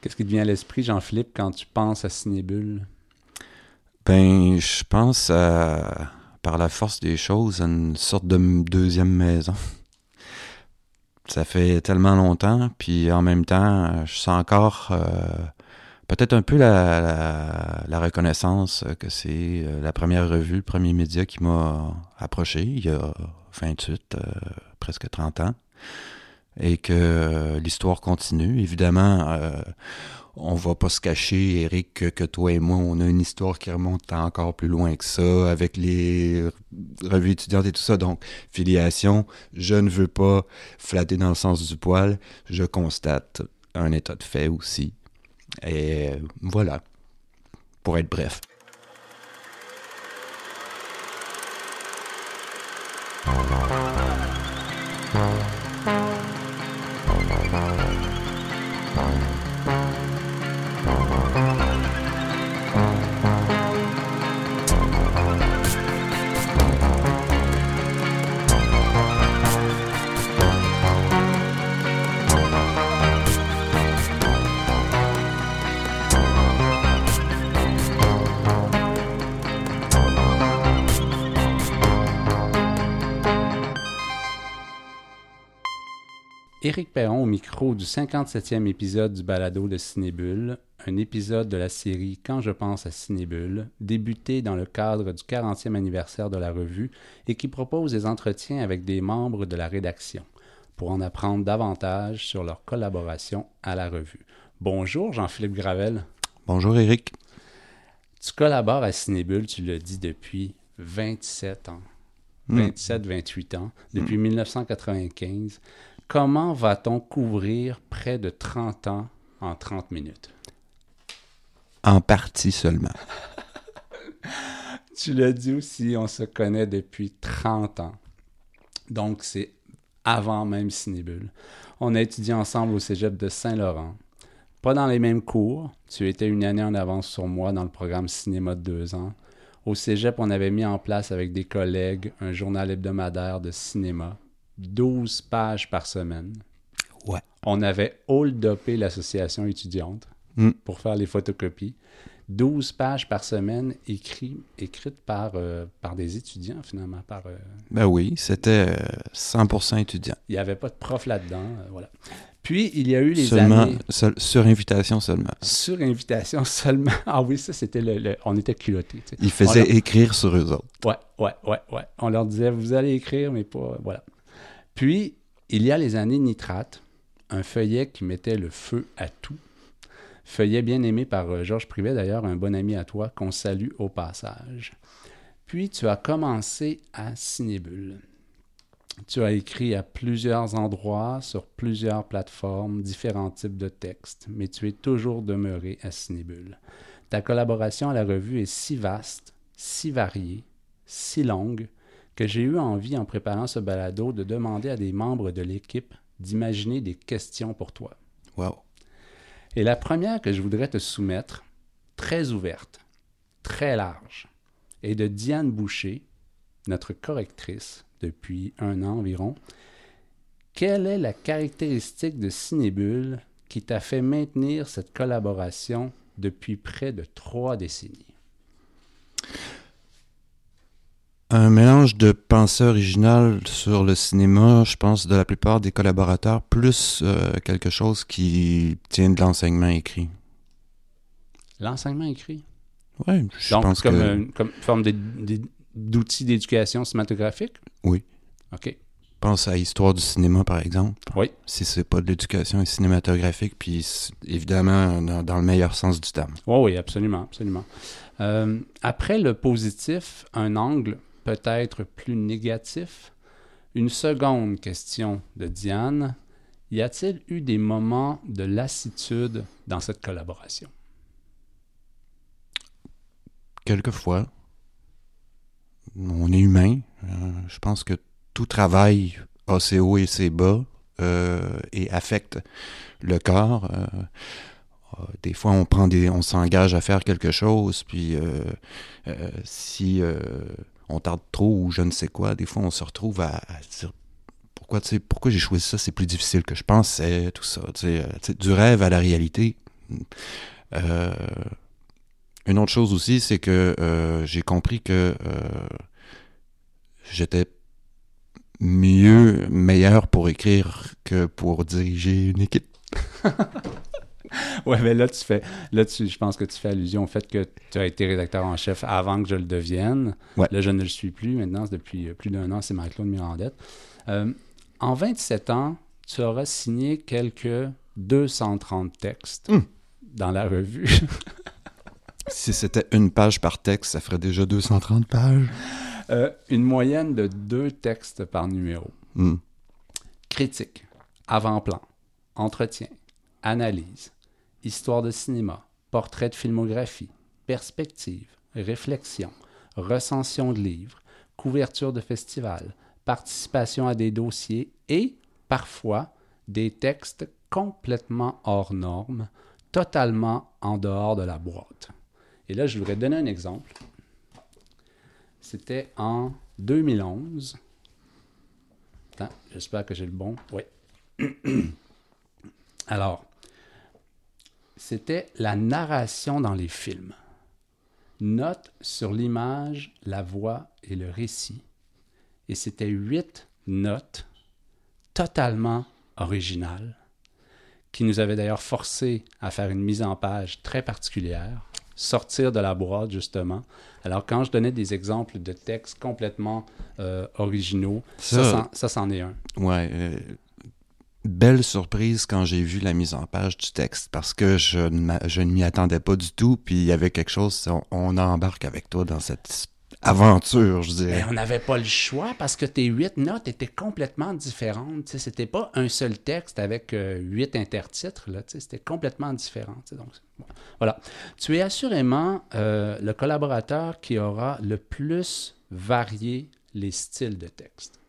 Qu'est-ce qui te vient à l'esprit, Jean-Philippe, quand tu penses à Cinébule? Ben, je pense à, par la force des choses, à une sorte de deuxième maison. Ça fait tellement longtemps, puis en même temps, je sens encore euh, peut-être un peu la, reconnaissance que c'est euh, la première revue, le premier média qui m'a approché il y a 28, euh, presque 30 ans, et que l'histoire continue. Évidemment, on va pas se cacher, Eric, que, toi et moi, on a une histoire qui remonte encore plus loin que ça, avec les revues étudiantes et tout ça. Donc, filiation, je ne veux pas flatter dans le sens du poil. Je constate un état de fait aussi. Et voilà, pour être bref. Thank you. Éric Perron au micro du 57e épisode du balado de Cinébule, un épisode de la série Quand je pense à Cinébule, débuté dans le cadre du 40e anniversaire de la revue et qui propose des entretiens avec des membres de la rédaction pour en apprendre davantage sur leur collaboration à la revue. Bonjour Jean-Philippe Gravel. Bonjour Éric. Tu collabores à Cinébule, tu l'as dit, depuis 27 ans. 27-28 hmm. ans, depuis 1995. Comment va-t-on couvrir près de 30 ans en 30 minutes? En partie seulement. tu l'as dit aussi, on se connaît depuis 30 ans. Donc, c'est avant même Cinébule. On a étudié ensemble au cégep de Saint-Laurent. Pas dans les mêmes cours. Tu étais une année en avance sur moi dans le programme cinéma de deux ans. Au cégep, on avait mis en place avec des collègues un journal hebdomadaire de cinéma 12 pages par semaine. Ouais. On avait hold-upé l'association étudiante mm. pour faire les photocopies. 12 pages par semaine écrites écrites par, euh, par des étudiants, finalement. Par, euh, Ben oui, c'était 100% euh, étudiant. Il n'y avait pas de prof là-dedans. voilà. Puis, il y a eu les seulement, années... sur invitation seulement. Sur invitation seulement. Ah oui, ça, c'était le, On était culottés. Ils faisaient écrire sur eux autres. Ouais, ouais, ouais, ouais. On leur disait, vous allez écrire, mais pas... Voilà. Puis, il y a les années nitrates, un feuillet qui mettait le feu à tout. Feuillet bien aimé par euh, Georges Privet, d'ailleurs, un bon ami à toi, qu'on salue au passage. Puis, tu as commencé à Cinébule. Tu as écrit à plusieurs endroits, sur plusieurs plateformes, différents types de textes, mais tu es toujours demeuré à Cinébule. Ta collaboration à la revue est si vaste, si variée, si longue, que j'ai eu envie, en préparant ce balado, de demander à des membres de l'équipe d'imaginer des questions pour toi. Wow. Et la première que je voudrais te soumettre, très ouverte, très large, est de Diane Boucher, notre correctrice depuis un an environ. Quelle est la caractéristique de Cinébule qui t'a fait maintenir cette collaboration depuis près de trois décennies? Un mélange de pensée originale sur le cinéma, je pense, de la plupart des collaborateurs, plus euh, quelque chose qui tient de l'enseignement écrit. L'enseignement écrit? Oui, je Donc, pense comme, que... une, comme forme d'outil d'éducation cinématographique? Oui. OK. Pense à Histoire du cinéma, par exemple. Oui. Si c'est pas de l'éducation cinématographique, puis évidemment, dans, le meilleur sens du terme. Oui, oui, absolument, absolument. Euh, après le positif, un angle peut-être plus négatif? Une seconde question de Diane. Y a-t-il eu des moments de lassitude dans cette collaboration? Quelquefois. On est humain. Euh, je pense que tout travail a ses hauts et ses bas euh, et affecte le corps. Euh, des fois, on prend des, on s'engage à faire quelque chose, puis si on tarde trop ou je ne sais quoi, des fois on se retrouve à, dire pourquoi, pourquoi j'ai choisi ça, c'est plus difficile que je pensais, tout ça. Euh, du rêve à la réalité, Euh, une autre chose aussi, c'est que euh, j'ai compris que euh, j'étais mieux, meilleur pour écrire que pour diriger une équipe. ouais, mais là, tu fais. Là, tu, je pense que tu fais allusion au fait que tu as été rédacteur en chef avant que je le devienne. Ouais. Là, je ne le suis plus. Maintenant, c'est depuis euh, plus d'un an, c'est Marc-Claude Mirandette. Euh, en 27 ans, tu auras signé quelques 230 textes Hum. dans la revue. Si c'était une page par texte, ça ferait déjà 230 pages. Euh, une moyenne de deux textes par numéro. Hmm. Critique, avant-plan, entretien, analyse, histoire de cinéma, portrait de filmographie, perspective, réflexion, recension de livres, couverture de festival, participation à des dossiers et, parfois, des textes complètement hors normes, totalement en dehors de la boîte. Et là, je voudrais donner un exemple. C'était en 2011. Attends, j'espère que j'ai le bon. Oui. Alors, c'était la narration dans les films. Note sur l'image, la voix et le récit. Et c'était huit notes totalement originales qui nous avaient d'ailleurs forcé à faire une mise en page très particulière, sortir de la boîte justement. Alors quand je donnais des exemples de textes complètement euh, originaux, ça, ça c'en est un. Ouais. euh, belle surprise quand j'ai vu la mise en page du texte parce que je ne je m'y attendais pas du tout. Puis il y avait quelque chose, on, embarque avec toi dans cette aventure, je Mais dirais. on n'avait pas le choix parce que tes huit notes étaient complètement différentes. C'était pas un seul texte avec euh, huit intertitres. C'était complètement différent. Donc, voilà. Tu es assurément euh, le collaborateur qui aura le plus varié les styles de texte.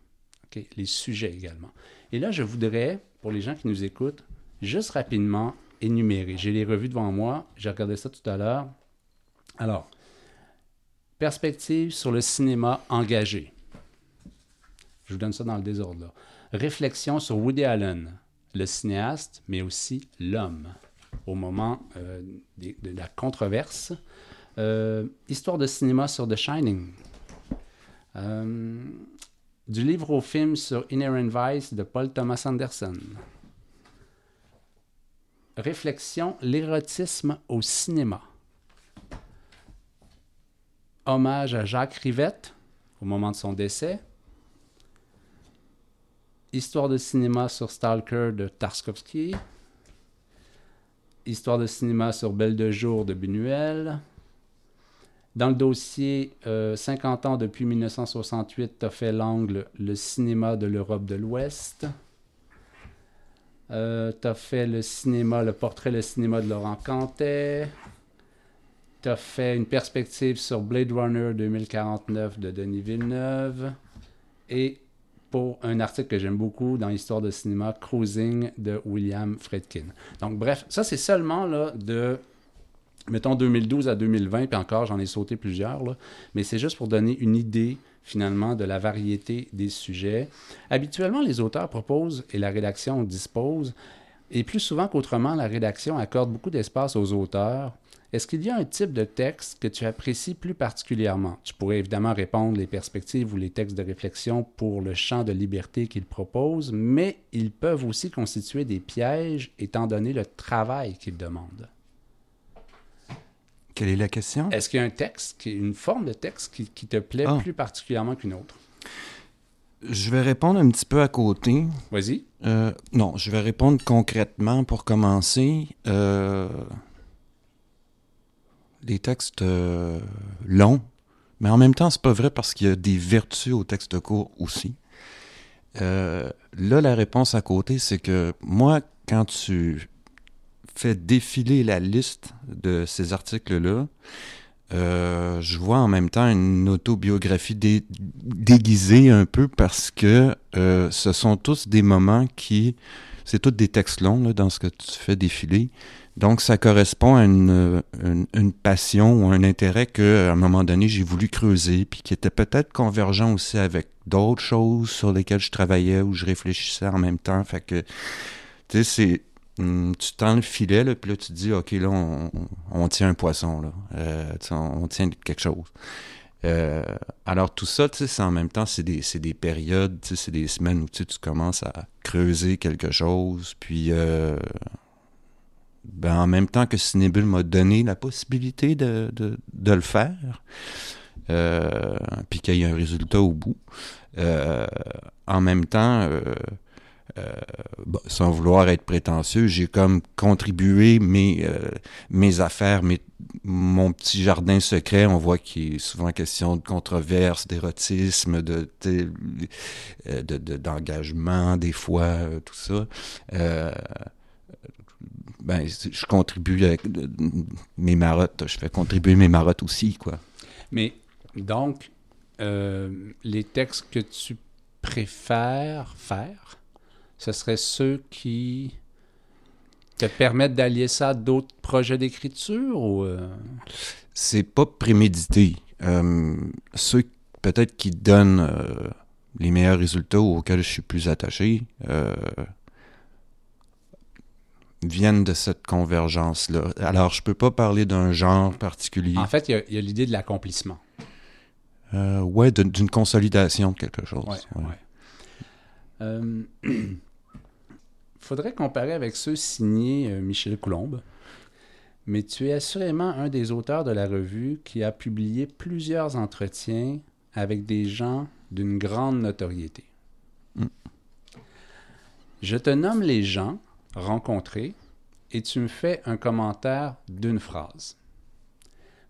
Les sujets également. Et là, je voudrais, pour les gens qui nous écoutent, juste rapidement énumérer. J'ai les revues devant moi. J'ai regardé ça tout à l'heure. Alors, Perspective sur le cinéma engagé. Je vous donne ça dans le désordre. Là. Réflexion sur Woody Allen, le cinéaste, mais aussi l'homme, au moment euh, de la controverse. Euh, histoire de cinéma sur The Shining. Euh, du livre au film sur Inherent Vice de Paul Thomas Anderson. Réflexion, l'érotisme au cinéma hommage à Jacques Rivette au moment de son décès. Histoire de cinéma sur Stalker de Tarkovsky. Histoire de cinéma sur Belle de jour de Buñuel. Dans le dossier euh, 50 ans depuis 1968, tu as fait l'angle Le cinéma de l'Europe de l'Ouest. Euh, tu as fait le cinéma, le portrait, le cinéma de Laurent Cantet. Tu as fait une perspective sur Blade Runner 2049 de Denis Villeneuve. Et pour un article que j'aime beaucoup dans l'histoire de cinéma, Cruising de William Friedkin. Donc, bref, ça, c'est seulement là, de, mettons, 2012 à 2020, puis encore, j'en ai sauté plusieurs, mais c'est juste pour donner une idée, finalement, de la variété des sujets. Habituellement, les auteurs proposent et la rédaction dispose, et plus souvent qu'autrement, la rédaction accorde beaucoup d'espace aux auteurs. Est-ce qu'il y a un type de texte que tu apprécies plus particulièrement? Tu pourrais évidemment répondre les perspectives ou les textes de réflexion pour le champ de liberté qu'ils proposent, mais ils peuvent aussi constituer des pièges étant donné le travail qu'ils demandent. Quelle est la question? Est-ce qu'il y a un texte, qui- une forme de texte qui, qui te plaît Ah. plus particulièrement qu'une autre? Je vais répondre un petit peu à côté. Vas-y. Euh, non, je vais répondre concrètement pour commencer. Euh, les textes euh, longs, mais en même temps, c'est pas vrai parce qu'il y a des vertus aux textes courts aussi. Là, la réponse à côté, c'est que moi, quand tu fais défiler la liste de ces articles-là, euh, je vois en même temps une autobiographie dé- déguisée un peu parce que euh, ce sont tous des moments qui... C'est tous des textes longs là, dans ce que tu fais défiler. Donc, ça correspond à une, une, une passion ou un intérêt que, à un moment donné, j'ai voulu creuser, puis qui était peut-être convergent aussi avec d'autres choses sur lesquelles je travaillais ou je réfléchissais en même temps. Fait que, tu sais, c'est hum, tu tends le filet, là, puis là, tu te dis, OK, là, on, on tient un poisson, là. Euh, on, tient quelque chose. Euh, alors, tout ça, tu sais, en même temps, c'est des, des périodes, tu sais, c'est des semaines où tu commences à creuser quelque chose, puis euh, ben, en même temps que Cinébule m'a donné la possibilité de, de, de le faire, puis qu'il y ait un résultat au bout. En même temps, euh, sans vouloir être prétentieux, j'ai comme contribué mes, euh, mes affaires, mes, mon petit jardin secret. On voit qu'il est souvent question de controverses, d'érotisme, euh, de- de- d'engagement, des fois, tout ça. Ben, je contribue avec mes marottes. Je fais contribuer mes marottes aussi, quoi. Mais donc, les textes que tu préfères faire, ce seraient ceux qui te permettent d'allier ça à d'autres projets d'écriture ou euh, c'est pas prémédité. Euh, ceux peut-être qui donnent euh, les meilleurs résultats auxquels je suis plus attaché viennent de cette convergence-là. Alors, je peux pas parler d'un genre particulier. En fait, il y a- l'idée de l'accomplissement. Euh, ouais, d'une consolidation de quelque chose. Ouais, ouais. ouais. Faudrait comparer avec ceux signés euh, Michel Coulombe. Mais tu es assurément un des auteurs de la revue qui a publié plusieurs entretiens avec des gens d'une grande notoriété. Mm. Je te nomme les gens rencontrés et tu me fais un commentaire d'une phrase.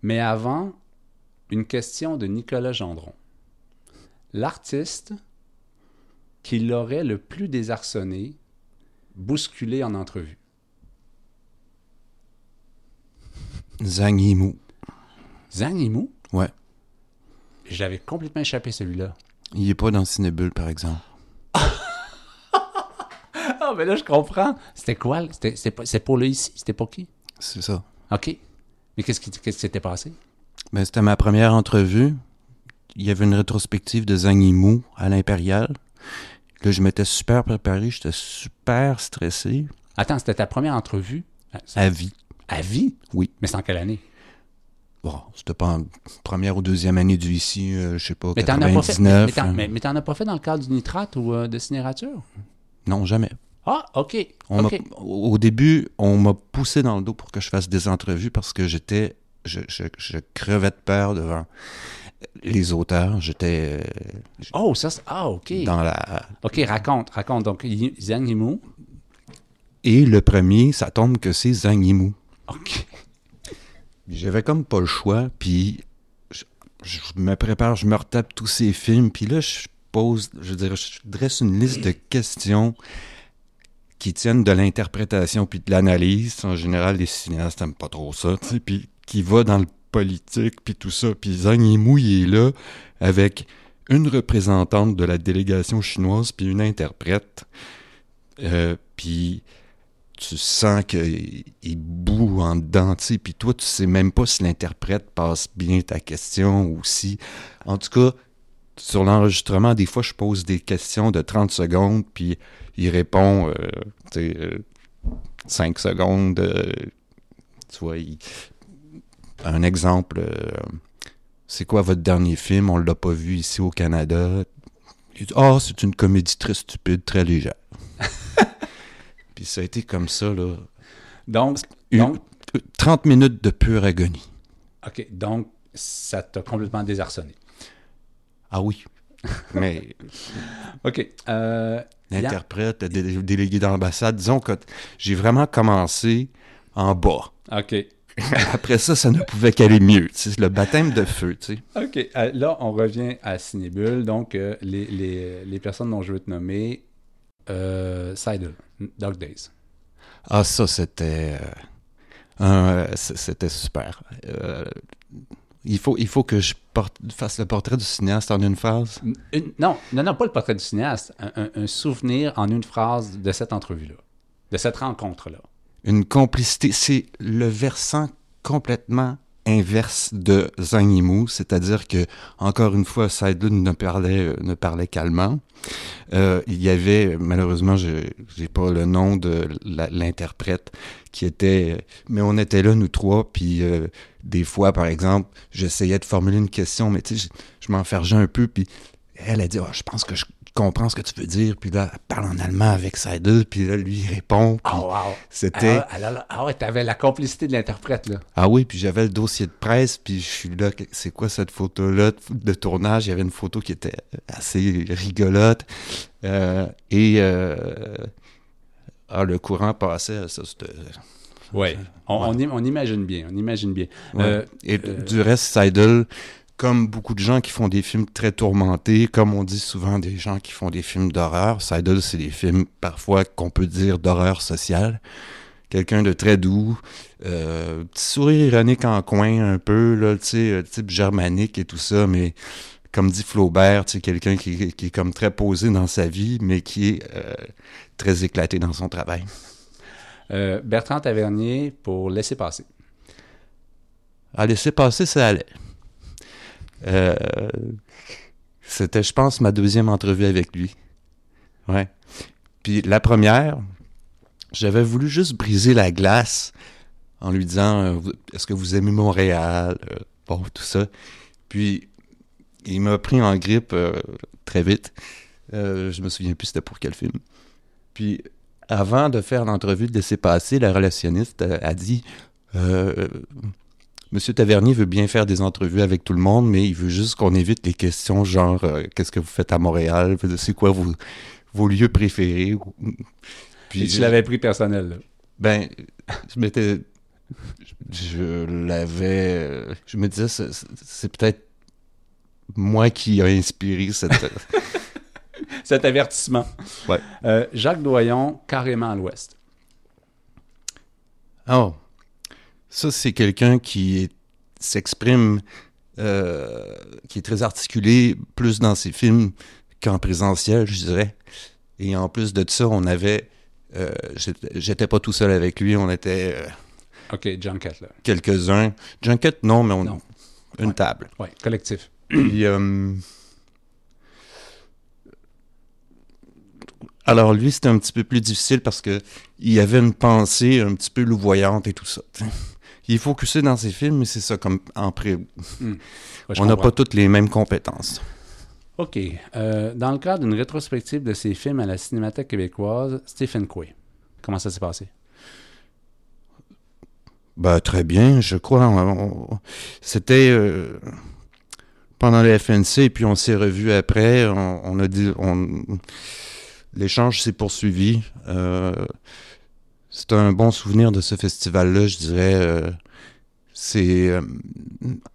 Mais avant, une question de Nicolas Gendron. L'artiste qui l'aurait le plus désarçonné, bousculé en entrevue. Zhang Yimou. Zhang Yimou? Ouais. J'avais complètement échappé celui-là. Il est pas dans Cinébule, par exemple. Ah, mais là, je comprends. C'était quoi? C'était, c'est, pour le ici? C'était pour qui? C'est ça. OK. Mais qu'est-ce qui, qu'est-ce qui s'était passé? Ben, c'était ma première entrevue. Il y avait une rétrospective de Zhang Yimou à l'Impérial. Là, je m'étais super préparé, j'étais super stressé. Attends, c'était ta première entrevue? À, À vie. à vie? Oui. Mais c'est en quelle année? Bon, c'était pas en première ou deuxième année du ici, euh, je sais pas, Mais t'en, as pas fait, mais, 99. mais t'en, as pas fait dans le cadre du nitrate ou euh, de cinérature? Non, jamais. Ah, OK. On au au début, on m'a poussé dans le dos pour que je fasse des entrevues parce que j'étais, je, je, je crevais de peur devant les auteurs. J'étais euh, Oh, ça. Ah, OK. dans la... OK, raconte, raconte. Donc, Zhang Yimou. Et le premier, ça tombe que c'est Zhang Yimou. OK. J'avais comme pas le choix, puis je, je me prépare, je me retape tous ces films, puis là, je pose, je dirais, je dresse une liste de questions qui tiennent de l'interprétation puis de l'analyse. En général, les cinéastes n'aiment pas trop ça, tu sais, puis qui va dans le politique, puis tout ça. Puis Zhang Yimou, il est là avec une représentante de la délégation chinoise, puis une interprète. Euh, puis tu sens qu'il il boue en dedans, puis toi, tu sais même pas si l'interprète passe bien ta question ou si... En tout cas, sur l'enregistrement, des fois, je pose des questions de 30 secondes, puis il répond, euh, tu sais, euh, 5 secondes. euh, tu vois, il- un exemple, euh, c'est quoi votre dernier film? On l'a pas vu ici au Canada. Ah, c'est une comédie très stupide, très légère. puis ça a été comme ça, là. Donc, Une- donc, 30 minutes de pure agonie. OK. Donc, ça t'a complètement désarçonné. Ah oui. Mais OK. Euh, l'interprète, le dé- délégué d'ambassade, disons que j'ai vraiment commencé en bas. OK. Après ça, ça ne pouvait qu'aller mieux. C'est le baptême de feu, tu sais. OK. Euh, là, on revient à Cinébule. Donc, euh, les, les, les personnes dont je veux te nommer, euh, Seidel, Dog Days. Ah, ça, c'était... euh, c'était super. Il, faut, il faut que je porte- fasse le portrait du cinéaste en une phase. Une- non, non, non, pas le portrait du cinéaste. Un, un- un souvenir en une phrase de cette entrevue-là, de cette rencontre-là. Une complicité. C'est le versant complètement inverse de Zhang Yimou, c'est-à-dire que, encore une fois, Seidel ne parlait, ne parlait qu'allemand. Euh, il y avait, malheureusement, je n'ai pas le nom de l'interprète qui était, mais on était là, nous trois, puis euh, des fois, par exemple, j'essayais de formuler une question, mais tu sais, je, je m'enfergeais un peu, puis elle a dit, oh, je pense que je comprends ce que tu veux dire. Puis là, elle parle en allemand avec Seidel, puis là, lui, il répond. Oh, wow. C'était. Ah, ah ouais, t'avais la complicité de l'interprète, là. Ah oui, puis j'avais le dossier de presse, puis je suis là, c'est quoi cette photo-là de tournage? Il y avait une photo qui était assez rigolote. Euh, et euh, ah, le courant passait, ça, c'était. Oui, on, on, imagine bien, on imagine bien. Euh, et du reste, Seidel, comme beaucoup de gens qui font des films très tourmentés, comme on dit souvent des gens qui font des films d'horreur, Seidel, c'est des films parfois qu'on peut dire d'horreur sociale. Quelqu'un de très doux, euh, petit sourire ironique en coin un peu, là, tu sais, euh, type germanique et tout ça, mais comme dit Flaubert, tu sais, quelqu'un qui, est comme très posé dans sa vie, mais qui est euh, très éclaté dans son travail. Euh, Bertrand Tavernier pour Laisser passer. À laisser passer, ça allait. Euh, c'était, je pense, ma deuxième entrevue avec lui. Puis la première, j'avais voulu juste briser la glace en lui disant euh, Est-ce que vous aimez Montréal? Euh, Bon, tout ça. Puis il m'a pris en grippe très vite. je me souviens plus c'était pour quel film. Puis avant de faire l'entrevue de laisser passer, la relationniste a dit Monsieur Tavernier veut bien faire des entrevues avec tout le monde, mais il veut juste qu'on évite les questions genre euh, qu'est-ce que vous faites à Montréal, c'est quoi vos, vos lieux préférés? Puis tu l'avais pris personnel. Là? Ben, je m'étais, je l'avais, je me disais c'est peut-être moi qui a inspiré cette cet avertissement. Ouais. Euh, Jacques Doyon, carrément à l'ouest. Oh, ça, c'est quelqu'un qui s'exprime, euh, qui est très articulé, plus dans ses films qu'en présentiel, je dirais. Et en plus de ça, on avait. Euh, J'étais pas tout seul avec lui, on était. Euh, OK, Junket, là. Quelques-uns. Junket, non, mais on. Une table. Oui, collectif. Puis. Alors lui, c'était un petit peu plus difficile parce que il avait une pensée un petit peu louvoyante et tout ça il est focusé dans ses films, mais c'est ça, comme en pré. Hmm. on n'a pas toutes les mêmes compétences. OK. Euh, dans le cadre d'une rétrospective de ses films à la Cinémathèque québécoise, Stephen Quay, comment ça s'est passé? Ben, très bien, je crois. C'était euh, pendant le FNC, puis on s'est revu après. On, a dit. L'échange s'est poursuivi. Euh, c'est un bon souvenir de ce festival-là, je dirais. Euh, c'est euh,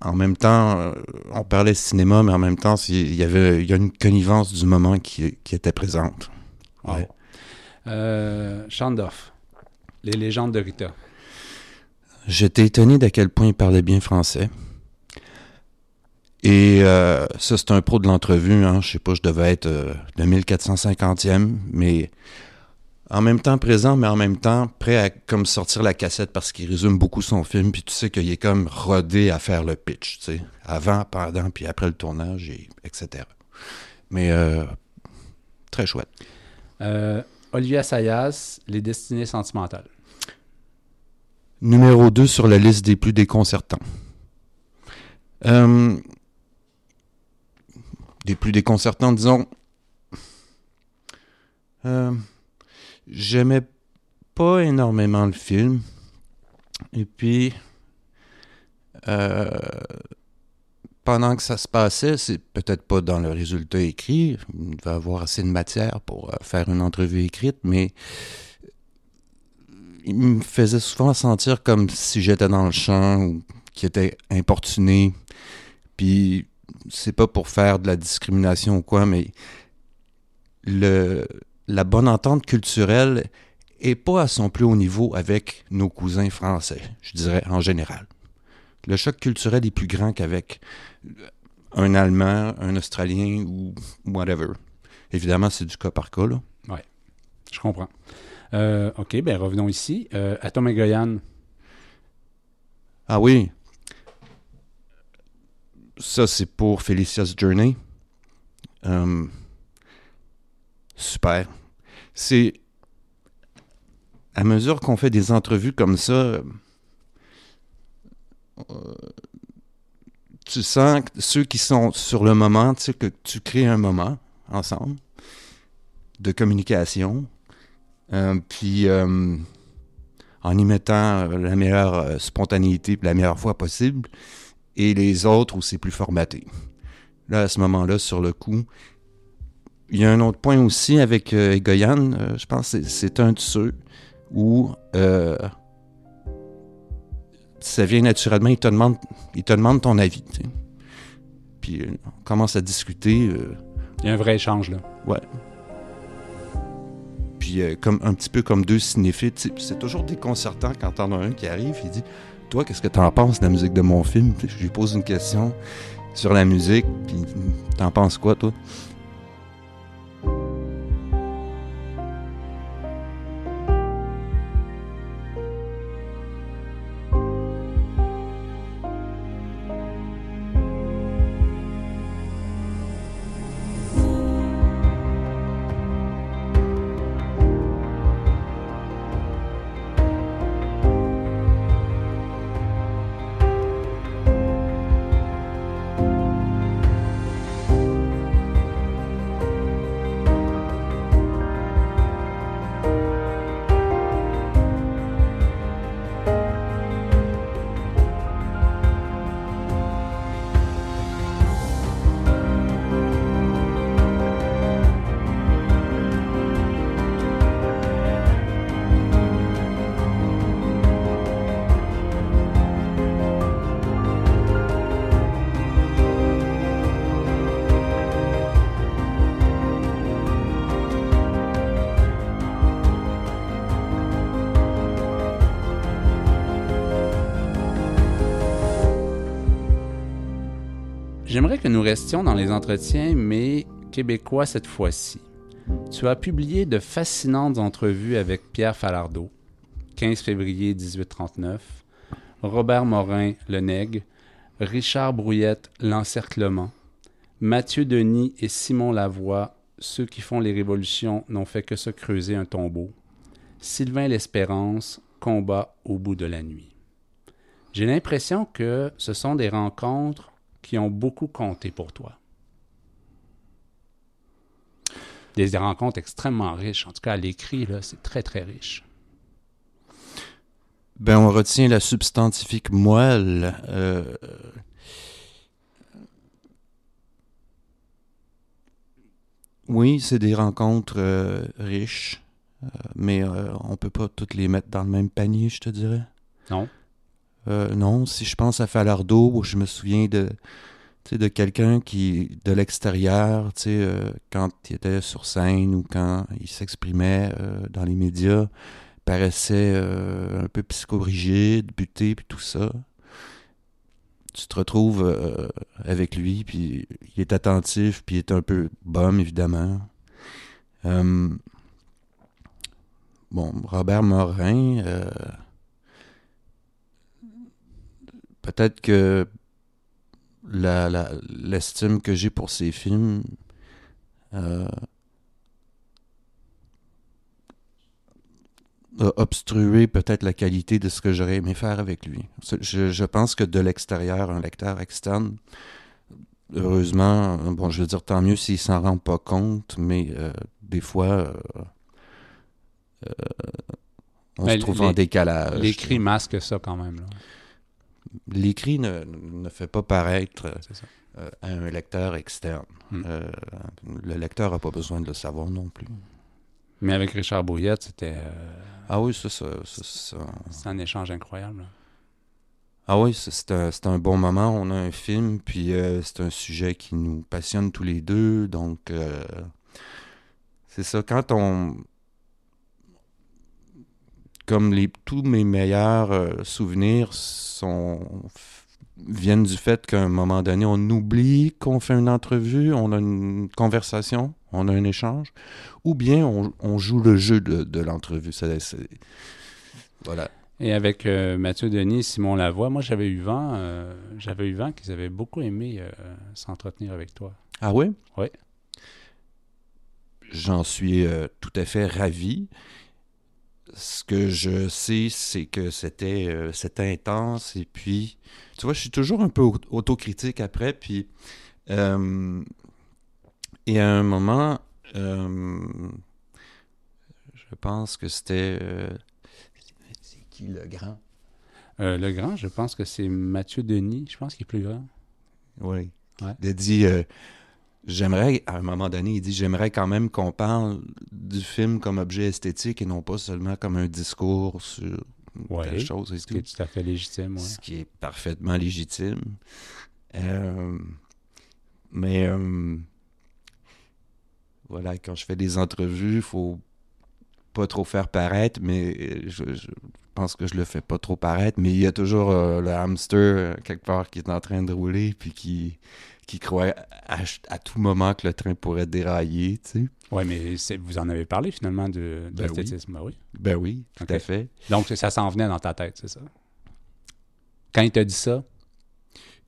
en même temps, euh, on parlait cinéma, mais en même temps, il y avait il y a une connivence du moment qui, était présente. Ouais. Chandorf, les légendes de Rita. J'étais étonné d'à quel point il parlait bien français. Et ça, c'est un pro de l'entrevue. Hein. Je sais pas, je devais être le 1450e, mais en même temps présent, mais en même temps prêt à comme sortir la cassette parce qu'il résume beaucoup son film, puis tu sais qu'il est comme rodé à faire le pitch, tu sais, avant, pendant, puis après le tournage, et, etc. Mais euh, très chouette. Euh, Olivia Sayas, Les Destinées sentimentales. Numéro 2 sur la liste des plus déconcertants. Euh, des plus déconcertants, disons. J'aimais pas énormément le film. Et puis, euh, pendant que ça se passait, c'est peut-être pas dans le résultat écrit, il devait avoir assez de matière pour euh, faire une entrevue écrite, mais il me faisait souvent sentir comme si j'étais dans le champ ou qui était importuné. Puis, c'est pas pour faire de la discrimination ou quoi, mais le, la bonne entente culturelle est pas à son plus haut niveau avec nos cousins français, je dirais en général. Le choc culturel est plus grand qu'avec un Allemand, un Australien ou whatever. Évidemment, c'est du cas par cas, là. Oui, je comprends. Euh, OK, ben revenons ici. Euh, Atom et Goyan. Ah oui. ça, c'est pour Felicia's Journey. Euh, super. C'est. À mesure qu'on fait des entrevues comme ça, euh, tu sens que ceux qui sont sur le moment, tu sais, que tu crées un moment ensemble de communication. Euh, puis euh, en y mettant la meilleure spontanéité la meilleure fois possible, et les autres où c'est plus formaté. Là, à ce moment-là, sur le coup, il y a un autre point aussi avec euh, Egoyan, euh, je pense que c'est- un de ceux où euh, ça vient naturellement, il te demande, il te demande ton avis. Puis euh, on commence à discuter. Il y a un vrai échange, là. Ouais. Puis comme un petit peu comme deux cinéphiles, c'est toujours déconcertant quand t'en as un qui arrive, il dit Toi, qu'est-ce que t'en penses de la musique de mon film? Je lui pose une question sur la musique, puis t'en penses quoi, toi? J'aimerais que nous restions dans les entretiens, mais québécois cette fois-ci. Tu as publié de fascinantes entrevues avec Pierre Falardeau, 15 février 1839, Robert Morin, Le Nègre, Richard Brouillette, L'Encerclement, Mathieu Denis et Simon Lavoie, Ceux qui font les révolutions n'ont fait que se creuser un tombeau, Sylvain L'Espérance, Combat au bout de la nuit. J'ai l'impression que ce sont des rencontres qui ont beaucoup compté pour toi. Des, rencontres extrêmement riches. En tout cas, à l'écrit, c'est très, très riche. Ben, on retient la substantifique moelle. euh, Oui, c'est des rencontres euh, riches, euh, mais on peut pas toutes les mettre dans le même panier, je te dirais. Non? Euh, non, si je pense à Falardeau, je me souviens de, de quelqu'un qui, de l'extérieur, euh, quand il était sur scène ou quand il s'exprimait euh, dans les médias, paraissait un peu psychorigide, buté, puis tout ça. Tu te retrouves avec lui, puis il est attentif, puis il est un peu bum, évidemment. Bon, Robert Morin, euh, peut-être que la, la- l'estime que j'ai pour ses films euh, a obstrué peut-être la qualité de ce que j'aurais aimé faire avec lui. Je, je pense que de l'extérieur, un lecteur externe, heureusement, euh, bon, je veux dire, tant mieux s'il s'en rend pas compte, mais euh, des fois, euh, euh, on Ben, se trouve les- en décalage. L'écrit masque ça quand même. là. L'écrit ne, ne fait pas paraître euh, à un lecteur externe. Hmm. Euh, le lecteur n'a pas besoin de le savoir non plus. Mais avec Richard Brouillette, c'était euh, Ah oui, ça, ça, c'est un échange incroyable. Ah oui, c'est un, un bon moment. On a un film, puis c'est un sujet qui nous passionne tous les deux. Donc, c'est ça. Quand on. Comme les, tous mes meilleurs euh, souvenirs sont, viennent du fait qu'à un moment donné, on oublie qu'on fait une entrevue, on a une conversation, on a un échange, ou bien on, on joue le jeu de, de l'entrevue. Voilà. Et avec euh, Mathieu Denis et Simon Lavoie, moi j'avais eu vent, euh, j'avais eu vent qu'ils avaient beaucoup aimé s'entretenir avec toi. Ah oui? Oui. J'en suis tout à fait ravi. Ce que je sais, c'est que c'était euh, c'était intense. Et puis, tu vois, je suis toujours un peu au- autocritique après. Puis, euh, et à un moment, euh, je pense que c'était. euh, c'est qui le grand? Le grand, je pense que c'est Mathieu Denis, je pense qu'il est plus grand. Oui. Ouais. Il a dit J'aimerais, à un moment donné, il dit J'aimerais quand même qu'on parle du film comme objet esthétique et non pas seulement comme un discours sur Ouais. telle chose. et Ce qui est tout. à fait légitime, ouais. Ce qui est parfaitement légitime. Euh, mais euh, voilà, quand je fais des entrevues, il faut pas trop faire paraître, mais euh, je, je pense que je le fais pas trop paraître, mais il y a toujours euh, le hamster quelque part qui est en train de rouler puis qui, qui croit à, à tout moment que le train pourrait dérailler, tu sais. Oui, mais vous en avez parlé finalement de, de Ben oui. l'esthétisme. Ben oui. Ben oui, tout à fait. Donc ça s'en venait dans ta tête, c'est ça? Quand il t'a dit ça,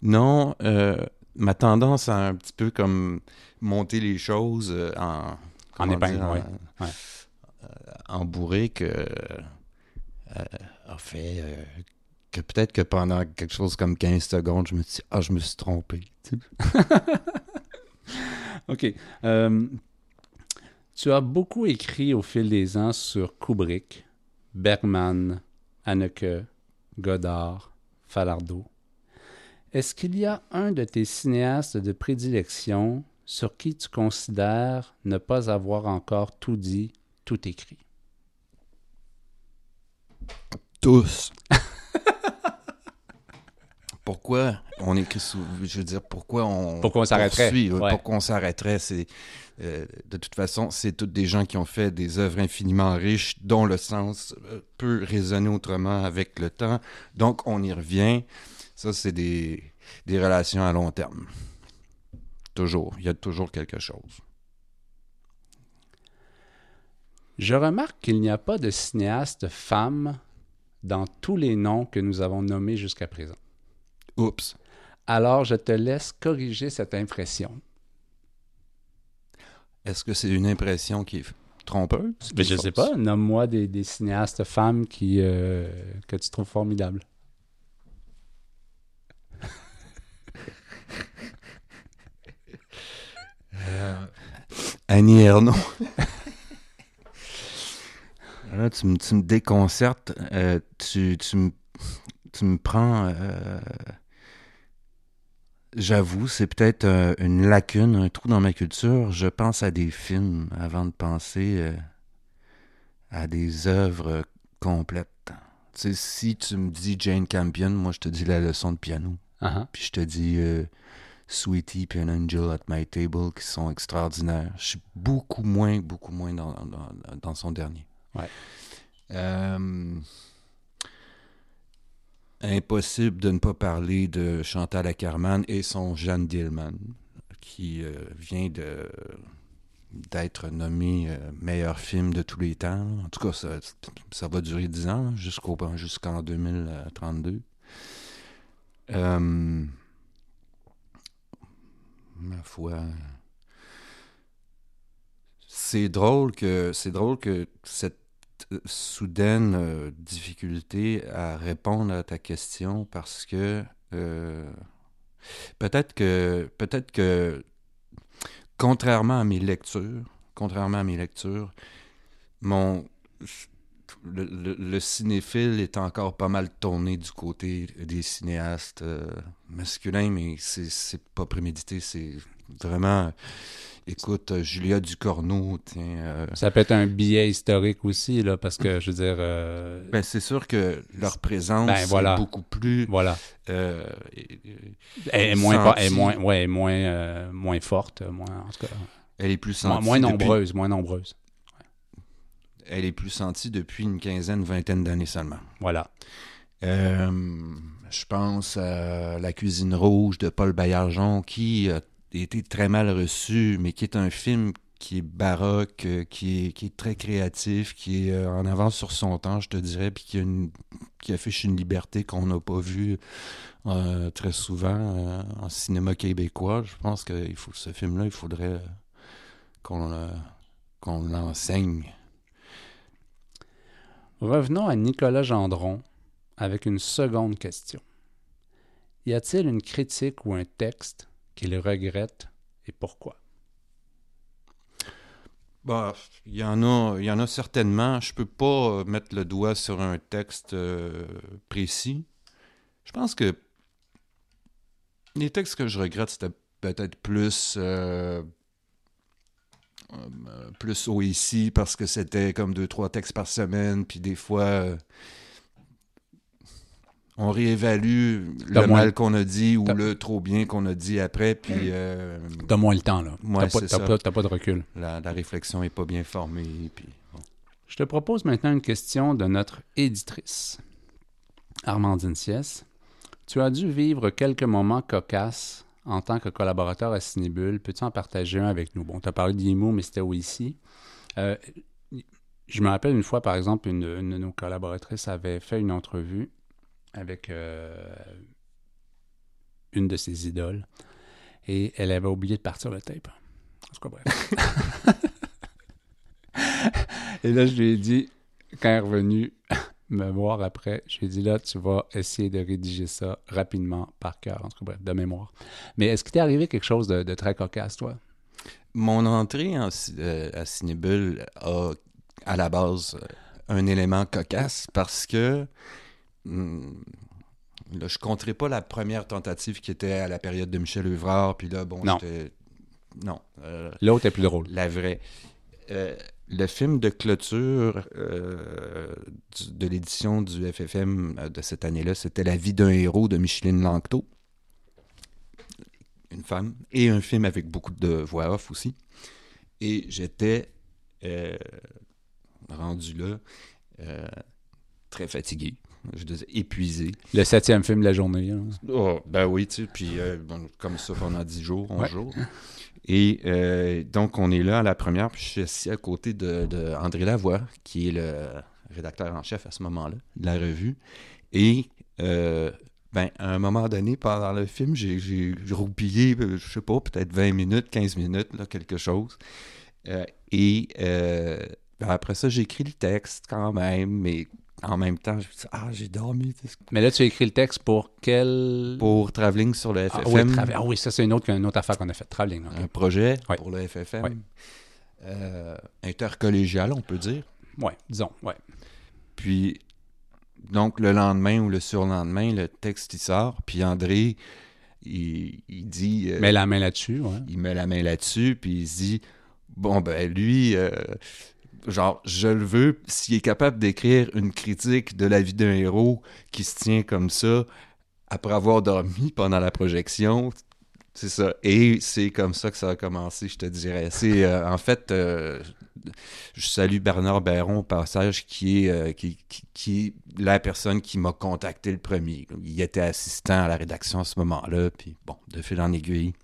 Non, euh, ma tendance à un petit peu comme monter les choses euh, en... comment épingle, ouais. en- euh, en bourré que euh, a fait que peut-être que pendant quelque chose comme 15 secondes, je me dit, ah, je me suis trompé. OK. Euh, tu as beaucoup écrit au fil des ans sur Kubrick, Bergman, Haneke, Godard, Falardeau. Est-ce qu'il y a un de tes cinéastes de prédilection sur qui tu considères ne pas avoir encore tout dit, tout écrit? Tous. pourquoi on écrit sous... Je veux dire, pourquoi on... Pourquoi on s'arrêterait? ouais. Pourquoi on s'arrêterait? C'est... euh, de toute façon, c'est toutes des gens qui ont fait des œuvres infiniment riches, dont le sens euh, peut résonner autrement avec le temps. Donc, on y revient. Ça, c'est des, des relations à long terme. Toujours. Il y a toujours quelque chose. Je remarque qu'il n'y a pas de cinéaste femme dans tous les noms que nous avons nommés jusqu'à présent. Oups. Alors, je te laisse corriger cette impression. Est-ce que c'est une impression qui est trompeuse? Mais je sais pas, nomme-moi des, des cinéastes femmes qui, euh, que tu trouves formidables. Annie Ernaux. Là, tu, me- tu me déconcertes. Euh, tu, tu, me, tu me prends. euh, J'avoue, c'est peut-être euh, une lacune, un trou dans ma culture. Je pense à des films avant de penser euh, à des œuvres complètes. Tu sais, si tu me dis Jane Campion, moi je te dis la leçon de piano. Ah, Puis je te dis euh, Sweetie puis An Angel at My Table qui sont extraordinaires. Je suis beaucoup moins, beaucoup moins dans, dans, dans son dernier. Ouais. Euh, impossible de ne pas parler de Chantal Ackerman et son Jeanne Dillman qui euh, vient d'être nommé euh, meilleur film de tous les temps. En tout cas, ça, ça va durer 10 ans, jusqu'au jusqu'en 2032. Euh, ma foi. C'est drôle que c'est drôle que cette soudaine euh, difficulté à répondre à ta question parce que euh, peut-être que peut-être que contrairement à mes lectures, contrairement à mes lectures, mon le, le- le cinéphile est encore pas mal tourné du côté des cinéastes euh, masculins, mais c'est pas prémédité, c'est vraiment. Écoute, Julia Ducorneau, tiens. euh, Ça peut être un biais historique aussi, là, parce que, je veux dire, euh, ben, c'est sûr que leur présence Ben, voilà. est beaucoup plus. voilà. euh, Elle est moins, fo- elle est Senti. moins, ouais, elle est moins, moins forte, moins, en tout cas, elle est plus moins, sentie. moins nombreuse, moins nombreuse. Elle est plus sentie depuis une quinzaine, vingtaine d'années seulement. Voilà. Euh, je pense à La cuisine rouge de Paul Baillargeon qui a été très mal reçu, mais qui est un film qui est baroque, euh, qui est, qui est très créatif, qui est euh, en avance sur son temps, je te dirais, puis qui, a une, qui affiche une liberté qu'on n'a pas vue euh, très souvent euh, en cinéma québécois. Je pense que il faut, ce film-là, il faudrait qu'on l'enseigne. Revenons à Nicolas Gendron avec une seconde question. Y a-t-il une critique ou un texte qu'il regrette et pourquoi? Bah, il y en a, il y en a certainement. Je peux pas euh, mettre le doigt sur un texte euh, précis. Je pense que les textes que je regrette, c'était peut-être plus euh, plus haut ici parce que c'était comme deux trois textes par semaine, puis des fois euh, on réévalue le moins- mal qu'on a dit ou le trop bien qu'on a dit après, puis euh, T'as moins le temps, là. Ouais, t'as, pas, pas- t'as pas de recul. la, la réflexion est pas bien formée, puis bon. Je te propose maintenant une question de notre éditrice. Armandine Siès, tu as dû vivre quelques moments cocasses en tant que collaborateur à Cinébule. Peux-tu en partager un avec nous? Bon, tu as parlé d'IMO, mais c'était où ici? Euh, je me rappelle une fois, par exemple, une, une de nos collaboratrices avait fait une entrevue avec euh, une de ses idoles et elle avait oublié de partir le tape. En tout cas, bref. Et là, je lui ai dit, quand elle est revenue me voir après, je lui ai dit, là, tu vas essayer de rédiger ça rapidement, par cœur, en tout cas, bref, de mémoire. Mais est-ce qu'il t'est arrivé quelque chose de, de très cocasse, toi? Mon entrée en euh, à Cinébule a, à la base, euh, un élément cocasse parce que hum, là, je compterai pas la première tentative qui était à la période de Michel Evrard, puis là, bon, Non. Non. euh, L'autre est plus drôle. la vraie. Euh, le film de clôture euh, du- de l'édition du FFM euh, de cette année-là, c'était La vie d'un héros de Micheline Langto. Une femme. Et un film avec beaucoup de voix off aussi. Et j'étais euh, rendu là très fatigué. Je disais épuisé. Le septième film de la journée. hein. Oh, ben oui, tu sais, puis euh, bon, comme ça pendant 10 jours, 11 Ouais. jours. Et euh, donc, on est là à la première, puis je suis assis à côté de, André Lavoie, qui est le rédacteur en chef à ce moment-là de la revue. Et euh, ben, à un moment donné, pendant le film, j'ai roupillé, euh, je sais pas, peut-être 20 minutes, 15 minutes, là, quelque chose. Et ben, après ça, j'ai écrit le texte quand même, mais en même temps, je me dis, ah, j'ai dormi. Mais là, tu as écrit le texte pour quel... Pour Travelling sur le Ah, FFM. oui, Travel- ah oui, ça, c'est une autre, une autre affaire qu'on a faite. Traveling. un projet pour le FFM. Ouais. Euh, intercollégial, on peut dire. Ouais, disons, ouais. Puis, donc, le lendemain ou le surlendemain, le texte, il sort. Puis André, il, il dit... euh, Mets la main là-dessus, ouais. il met la main là-dessus, puis il se dit, bon, ben lui, euh, genre, je le veux, s'il est capable d'écrire une critique de la vie d'un héros qui se tient comme ça, après avoir dormi pendant la projection, c'est ça. Et c'est comme ça que ça a commencé, je te dirais. Euh, en fait, euh, je salue Bernard Bayron au passage, qui est, euh, qui est la personne qui m'a contacté le premier. Il était assistant à la rédaction à ce moment-là, puis bon, de fil en aiguille.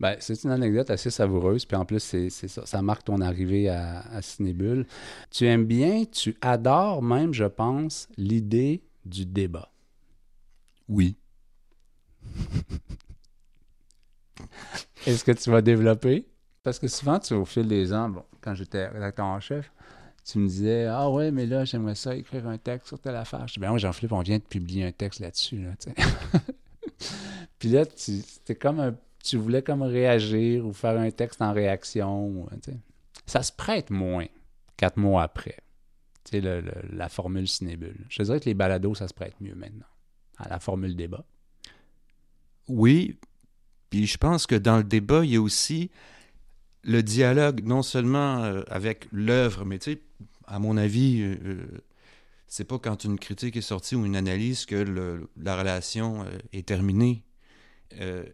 Ben, c'est une anecdote assez savoureuse, puis en plus, c'est ça, ça marque ton arrivée à, à Cinébule. Tu aimes bien, tu adores même, je pense, l'idée du débat. Oui. Est-ce que tu vas développer? Parce que souvent, tu, au fil des ans, bon, quand j'étais rédacteur en chef, tu me disais Ah ouais, mais là, j'aimerais ça écrire un texte sur telle affaire. Je dis Ben oui, Jean-Philippe, on vient de publier un texte là-dessus. Là. Puis là, tu, c'était comme un- tu voulais comme réagir ou faire un texte en réaction. sais. Ça se prête moins quatre mois après. Tu sais, la formule cinébule. Je dirais que les balados, ça se prête mieux maintenant. À la formule débat. Oui, puis je pense que dans le débat, il y a aussi le dialogue, non seulement euh, avec l'œuvre, mais tu sais, à mon avis, euh, euh, c'est pas quand une critique est sortie ou une analyse que le- la relation euh, est terminée. Euh,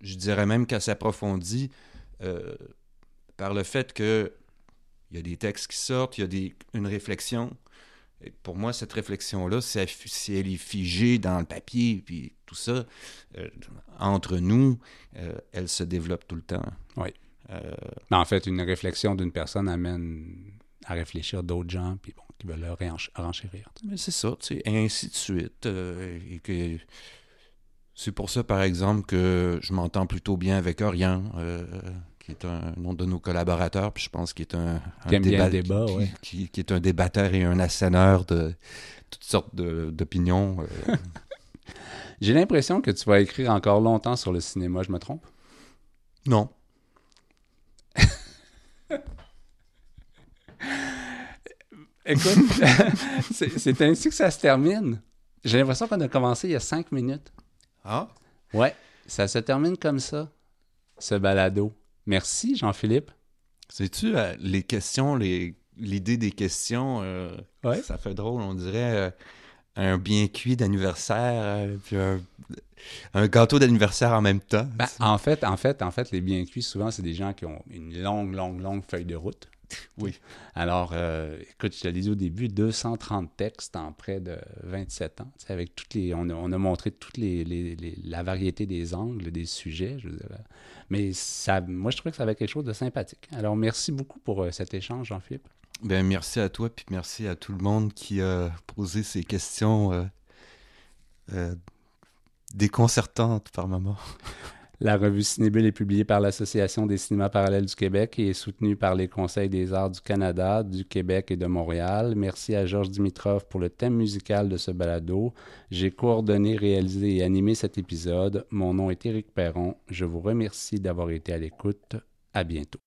je dirais même qu'elle s'approfondit euh, par le fait que il y a des textes qui sortent, il y a des, une réflexion. Et pour moi, cette réflexion-là, si elle, est figée dans le papier, puis tout ça, euh, entre nous, elle se développe tout le temps. Oui. Mais en fait, une réflexion d'une personne amène à réfléchir d'autres gens, puis bon, qui veulent le réench- renchérir. mais c'est ça, tu sais, et ainsi de suite. et que c'est pour ça, par exemple, que je m'entends plutôt bien avec Orion, euh, qui est un nom de nos collaborateurs, puis je pense qu'il est un, débat- qui, ouais. qui- qui est un débatteur et un asséneur de toutes sortes d'opinions. euh. J'ai l'impression que tu vas écrire encore longtemps sur le cinéma, je me trompe? non. Écoute, c'est ainsi que ça se termine. J'ai l'impression qu'on a commencé il y a cinq minutes. Ah? Ouais, ça se termine comme ça, ce balado. Merci, Jean-Philippe. Sais-tu, euh, les questions, les l'idée des questions, euh, Ouais. ça fait drôle, on dirait euh, un bien cuit d'anniversaire, euh, puis un, un gâteau d'anniversaire en même temps. Ben, en fait, en fait, en fait, les bien cuits, souvent, c'est des gens qui ont une longue, longue, longue feuille de route. Oui. Alors, euh, écoute, je te l'ai dit au début, 230 textes en près de 27 ans. Tu sais, avec toutes les, on, a, on a montré toute les, les- les- la variété des angles, des sujets. Je veux dire. Mais ça, moi, je trouvais que ça avait quelque chose de sympathique. Alors, merci beaucoup pour euh, cet échange, Jean-Philippe. Ben, merci à toi, puis merci à tout le monde qui a posé ces questions euh, euh, déconcertantes par moment. La revue Cinébule est publiée par l'Association des cinémas parallèles du Québec et est soutenue par les Conseils des arts du Canada, du Québec et de Montréal. Merci à Georges Dimitrov pour le thème musical de ce balado. J'ai coordonné, réalisé et animé cet épisode. Mon nom est Éric Perron. Je vous remercie d'avoir été à l'écoute. À bientôt.